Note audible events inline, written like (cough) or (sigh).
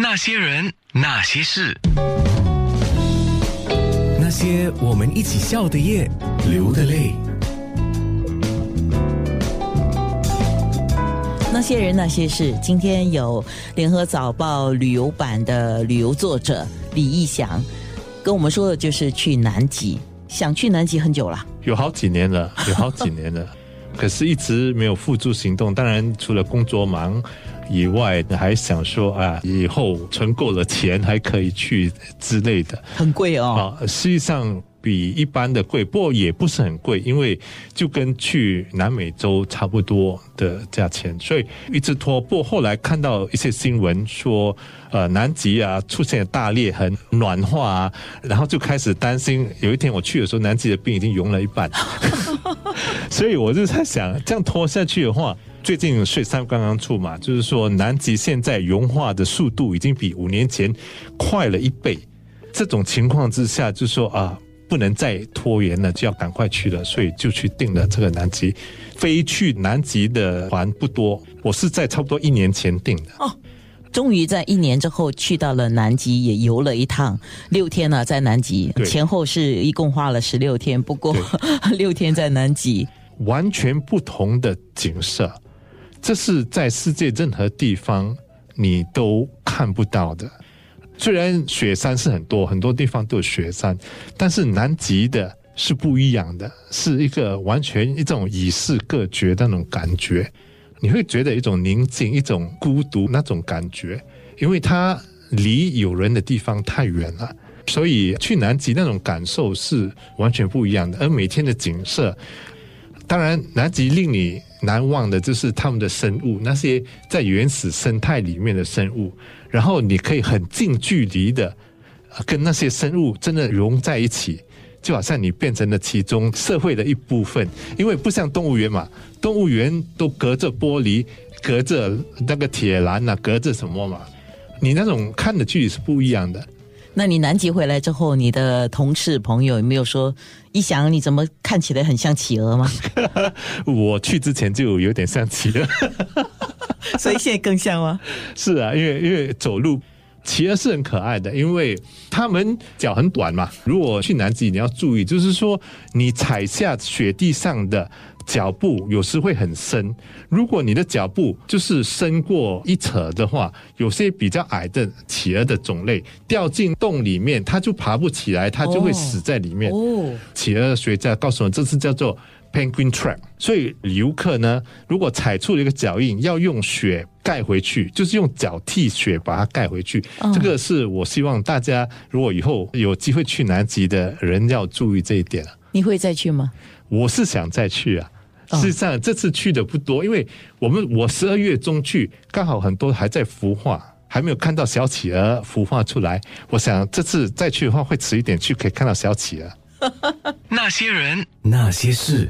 那些人，那些事，那些我们一起笑的夜，流的泪。那些人那些事，今天有联合早报旅游版的旅游作者李义祥跟我们说的就是去南极，想去南极很久了，有好几年了，有好几年了，可是一直没有付诸行动。当然，除了工作忙以外，还想说啊，以后存够了钱还可以去之类的。很贵哦。啊，实际上比一般的贵，不过也不是很贵，因为就跟去南美洲差不多的价钱，所以一直拖。不过后来看到一些新闻说，呃，南极啊出现大裂痕、暖化啊，然后就开始担心，有一天我去的时候，南极的冰已经融了一半。(laughs) 所以我就在想，这样拖下去的话，最近雪三刚刚出嘛，就是说南极现在融化的速度已经比五年前快了一倍。这种情况之下，就说啊，不能再拖延了，就要赶快去了，所以就去定了这个南极。飞去南极的团不多，我是在差不多一年前定的。哦，终于在一年之后去到了南极，也游了一趟六天了，在南极前后是一共花了十六天，不过 (laughs) 六天在南极。完全不同的景色，这是在世界任何地方你都看不到的。虽然雪山是很多，很多地方都有雪山，但是南极的是不一样的，是一个完全一种与世隔绝的那种感觉。你会觉得一种宁静、一种孤独那种感觉，因为它离有人的地方太远了。所以去南极那种感受是完全不一样的，而每天的景色，当然，南极令你难忘的就是他们的生物，那些在原始生态里面的生物，然后你可以很近距离的跟那些生物真的融在一起，就好像你变成了其中社会的一部分。因为不像动物园嘛，动物园都隔着玻璃，隔着那个铁栏呐、隔着什么嘛，你那种看的距离是不一样的。那你南极回来之后，你的同事朋友有没有说一想你怎么看起来很像企鹅吗？(laughs) 我去之前就有点像企鹅。(laughs) 所以现在更像吗？(laughs) 是啊，因为因为走路，企鹅是很可爱的，因为它们脚很短嘛。如果去南极，你要注意，就是说你踩下雪地上的脚步有时会很深。如果你的脚步就是深过一尺的话，有些比较矮的企鹅的种类掉进洞里面，它就爬不起来，它就会死在里面。哦，企鹅学家告诉我，这是叫做 penguin trap。所以游客呢，如果踩出了一个脚印，要用雪盖回去，就是用脚替雪把它盖回去。嗯这个是我希望大家，如果以后有机会去南极的人要注意这一点。你会再去吗？我是想再去啊。哦事实上，这次去的不多，因为我们我十二月中去，刚好很多还在孵化，还没有看到小企鹅孵化出来。我想这次再去的话，会迟一点去，可以看到小企鹅。(laughs) 那些人，那些事。